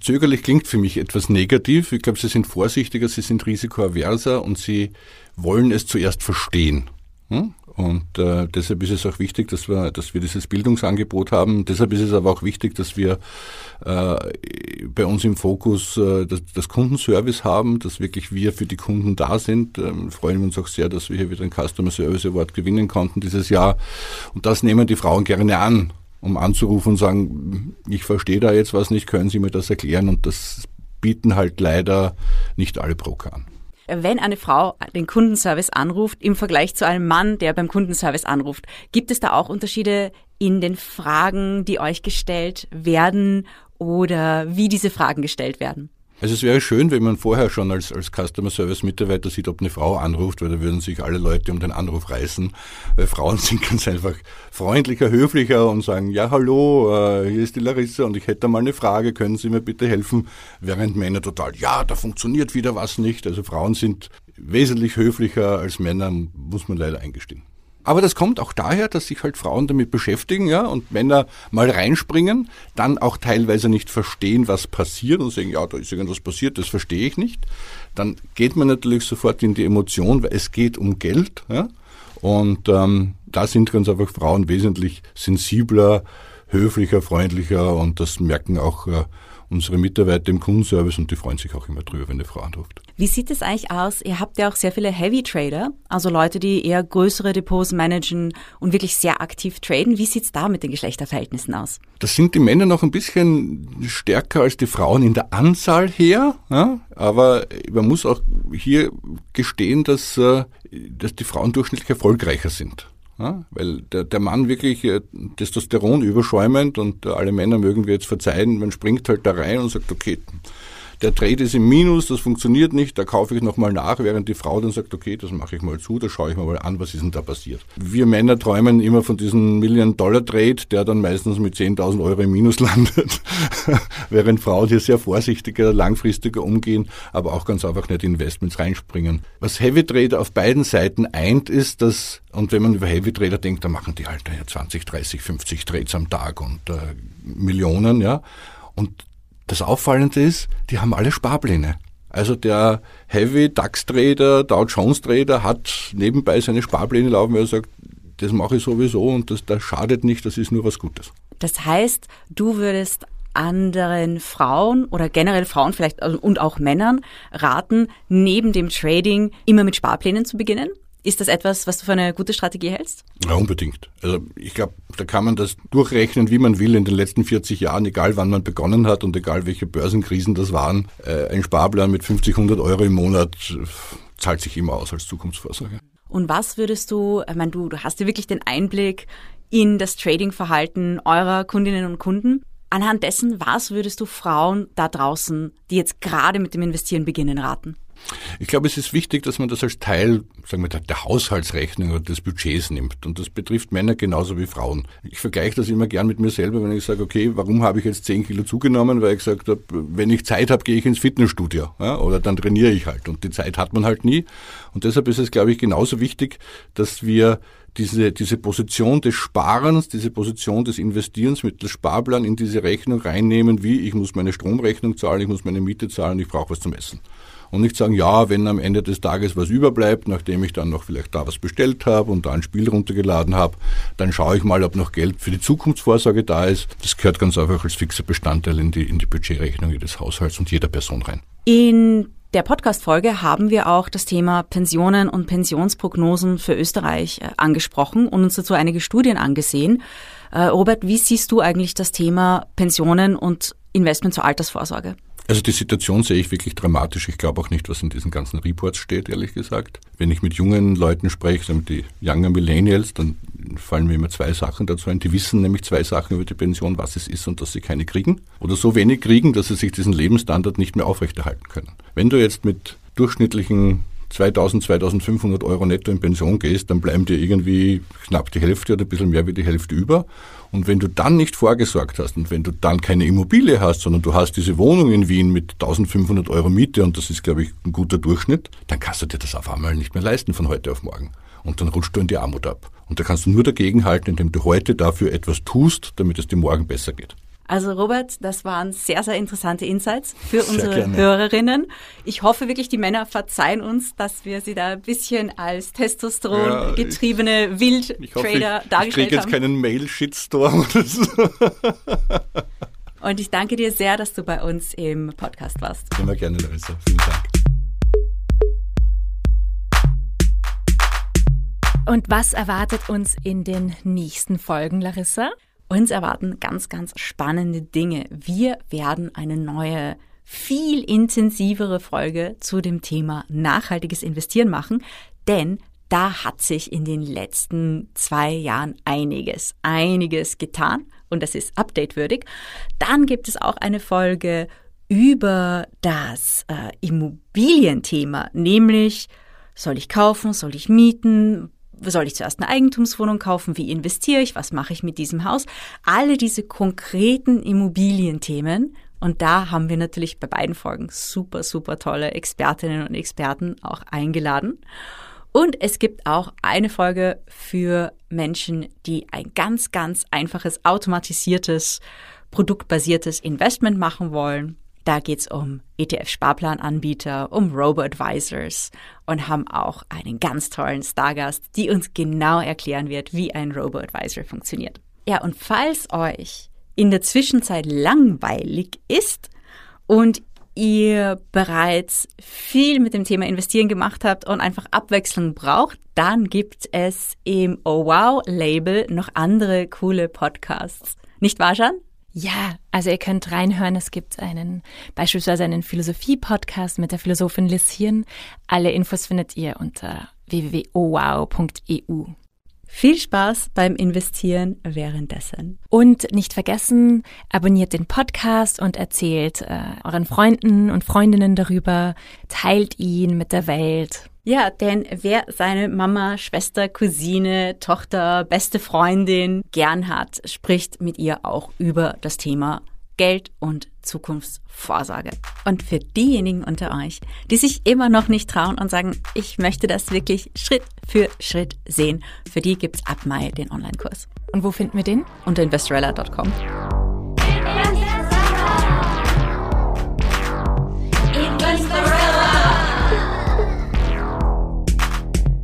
Zögerlich klingt für mich etwas negativ. Ich glaube, sie sind vorsichtiger, sie sind risikoaverser und sie wollen es zuerst verstehen. Hm? Und äh, deshalb ist es auch wichtig, dass wir, dass wir dieses Bildungsangebot haben. Deshalb ist es aber auch wichtig, dass wir äh, bei uns im Fokus äh, das, das Kundenservice haben, dass wirklich wir für die Kunden da sind. Ähm, freuen wir uns auch sehr, dass wir hier wieder ein Customer Service Award gewinnen konnten dieses Jahr. Und das nehmen die Frauen gerne an, um anzurufen und sagen, ich verstehe da jetzt was nicht, können Sie mir das erklären? Und das bieten halt leider nicht alle Broker an wenn eine Frau den Kundenservice anruft im Vergleich zu einem Mann, der beim Kundenservice anruft, gibt es da auch Unterschiede in den Fragen, die euch gestellt werden oder wie diese Fragen gestellt werden? Also es wäre schön, wenn man vorher schon als, als Customer Service Mitarbeiter sieht, ob eine Frau anruft, weil da würden sich alle Leute um den Anruf reißen, weil Frauen sind ganz einfach freundlicher, höflicher und sagen, ja hallo, äh, hier ist die Larissa und ich hätte mal eine Frage, können Sie mir bitte helfen? Während Männer total, ja, da funktioniert wieder was nicht. Also Frauen sind wesentlich höflicher als Männer, muss man leider eingestehen. Aber das kommt auch daher, dass sich halt Frauen damit beschäftigen, ja, und Männer mal reinspringen, dann auch teilweise nicht verstehen, was passiert und sagen, ja, da ist irgendwas passiert, das verstehe ich nicht. Dann geht man natürlich sofort in die Emotion, weil es geht um Geld, ja. Und ähm, da sind ganz einfach Frauen wesentlich sensibler, höflicher, freundlicher und das merken auch äh, unsere Mitarbeiter im Kundenservice und die freuen sich auch immer drüber, wenn eine Frau anruft. Wie sieht es eigentlich aus? Ihr habt ja auch sehr viele Heavy Trader, also Leute, die eher größere Depots managen und wirklich sehr aktiv traden. Wie sieht es da mit den Geschlechterverhältnissen aus? Das sind die Männer noch ein bisschen stärker als die Frauen in der Anzahl her, ja? aber man muss auch hier gestehen, dass, äh, dass die Frauen durchschnittlich erfolgreicher sind. Ja, weil der, der Mann wirklich äh, Testosteron überschäumend und äh, alle Männer mögen wir jetzt verzeihen, man springt halt da rein und sagt, okay, der Trade ist im Minus, das funktioniert nicht, da kaufe ich nochmal nach, während die Frau dann sagt, okay, das mache ich mal zu, da schaue ich mir mal an, was ist denn da passiert. Wir Männer träumen immer von diesem Million-Dollar-Trade, der dann meistens mit 10.000 Euro im Minus landet, während Frauen hier sehr vorsichtiger, langfristiger umgehen, aber auch ganz einfach nicht Investments reinspringen. Was Heavy Trader auf beiden Seiten eint, ist, dass, und wenn man über Heavy Trader denkt, da machen die halt ja 20, 30, 50 Trades am Tag und äh, Millionen, ja. Und das Auffallende ist, die haben alle Sparpläne. Also der Heavy DAX Trader, Dow Jones Trader hat nebenbei seine Sparpläne laufen, weil er sagt, das mache ich sowieso und das, das schadet nicht, das ist nur was Gutes. Das heißt, du würdest anderen Frauen oder generell Frauen vielleicht also, und auch Männern raten, neben dem Trading immer mit Sparplänen zu beginnen? Ist das etwas, was du für eine gute Strategie hältst? Ja, unbedingt. Also ich glaube, da kann man das durchrechnen, wie man will in den letzten 40 Jahren, egal wann man begonnen hat und egal welche Börsenkrisen das waren. Äh, ein Sparplan mit 50, 100 Euro im Monat äh, zahlt sich immer aus als Zukunftsvorsorge. Und was würdest du, ich meine, du, du hast ja wirklich den Einblick in das Tradingverhalten eurer Kundinnen und Kunden. Anhand dessen, was würdest du Frauen da draußen, die jetzt gerade mit dem Investieren beginnen, raten? Ich glaube, es ist wichtig, dass man das als Teil, sagen wir, der Haushaltsrechnung oder des Budgets nimmt. Und das betrifft Männer genauso wie Frauen. Ich vergleiche das immer gern mit mir selber, wenn ich sage, okay, warum habe ich jetzt 10 Kilo zugenommen? Weil ich gesagt habe, wenn ich Zeit habe, gehe ich ins Fitnessstudio. Ja, oder dann trainiere ich halt. Und die Zeit hat man halt nie. Und deshalb ist es, glaube ich, genauso wichtig, dass wir diese, diese Position des Sparens, diese Position des Investierens mit dem Sparplan in diese Rechnung reinnehmen, wie ich muss meine Stromrechnung zahlen, ich muss meine Miete zahlen, ich brauche was zum Essen und nicht sagen, ja, wenn am Ende des Tages was überbleibt, nachdem ich dann noch vielleicht da was bestellt habe und da ein Spiel runtergeladen habe, dann schaue ich mal, ob noch Geld für die Zukunftsvorsorge da ist. Das gehört ganz einfach als fixer Bestandteil in die, in die Budgetrechnung jedes Haushalts und jeder Person rein. In der Podcast-Folge haben wir auch das Thema Pensionen und Pensionsprognosen für Österreich äh, angesprochen und uns dazu einige Studien angesehen. Äh, Robert, wie siehst du eigentlich das Thema Pensionen und Investment zur Altersvorsorge? Also die Situation sehe ich wirklich dramatisch. Ich glaube auch nicht, was in diesen ganzen Reports steht, ehrlich gesagt. Wenn ich mit jungen Leuten spreche, mit die Younger Millennials, dann fallen mir immer zwei Sachen dazu ein. Die wissen nämlich zwei Sachen über die Pension, was es ist und dass sie keine kriegen. Oder so wenig kriegen, dass sie sich diesen Lebensstandard nicht mehr aufrechterhalten können. Wenn du jetzt mit durchschnittlichen 2000, 2500 Euro netto in Pension gehst, dann bleiben dir irgendwie knapp die Hälfte oder ein bisschen mehr wie die Hälfte über. Und wenn du dann nicht vorgesorgt hast und wenn du dann keine Immobilie hast, sondern du hast diese Wohnung in Wien mit 1500 Euro Miete und das ist, glaube ich, ein guter Durchschnitt, dann kannst du dir das auf einmal nicht mehr leisten von heute auf morgen. Und dann rutscht du in die Armut ab. Und da kannst du nur dagegen halten, indem du heute dafür etwas tust, damit es dir morgen besser geht. Also Robert, das waren sehr, sehr interessante Insights für unsere Hörerinnen. Ich hoffe wirklich, die Männer verzeihen uns, dass wir sie da ein bisschen als Testosteron getriebene ja, Wildtrader dargestellt haben. Ich kriege jetzt keinen Mail-Shitstorm oder so. Und ich danke dir sehr, dass du bei uns im Podcast warst. Immer gerne, Larissa. Vielen Dank. Und was erwartet uns in den nächsten Folgen, Larissa? Uns erwarten ganz, ganz spannende Dinge. Wir werden eine neue, viel intensivere Folge zu dem Thema nachhaltiges Investieren machen, denn da hat sich in den letzten zwei Jahren einiges, einiges getan und das ist updatewürdig. Dann gibt es auch eine Folge über das äh, Immobilienthema, nämlich soll ich kaufen, soll ich mieten, soll ich zuerst eine Eigentumswohnung kaufen? Wie investiere ich? Was mache ich mit diesem Haus? Alle diese konkreten Immobilienthemen. Und da haben wir natürlich bei beiden Folgen super, super tolle Expertinnen und Experten auch eingeladen. Und es gibt auch eine Folge für Menschen, die ein ganz, ganz einfaches, automatisiertes, produktbasiertes Investment machen wollen. Da geht es um ETF-Sparplananbieter, um Robo-Advisors und haben auch einen ganz tollen Stargast, die uns genau erklären wird, wie ein Robo-Advisor funktioniert. Ja, und falls euch in der Zwischenzeit langweilig ist und ihr bereits viel mit dem Thema Investieren gemacht habt und einfach Abwechslung braucht, dann gibt es im Oh Wow Label noch andere coole Podcasts. Nicht wahr, Jan? Ja, also ihr könnt reinhören. Es gibt einen, beispielsweise einen Philosophie-Podcast mit der Philosophin Liz Hirn. Alle Infos findet ihr unter www.owow.eu. Viel Spaß beim Investieren währenddessen. Und nicht vergessen, abonniert den Podcast und erzählt äh, euren Freunden und Freundinnen darüber, teilt ihn mit der Welt. Ja, denn wer seine Mama, Schwester, Cousine, Tochter, beste Freundin gern hat, spricht mit ihr auch über das Thema Geld und Zukunftsvorsorge. Und für diejenigen unter euch, die sich immer noch nicht trauen und sagen, ich möchte das wirklich Schritt für Schritt sehen, für die gibt's ab Mai den Online-Kurs. Und wo finden wir den? Unter investorella.com.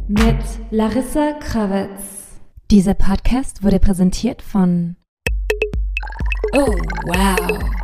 Mit Larissa Krawitz. Dieser Podcast wurde präsentiert von Oh, wow.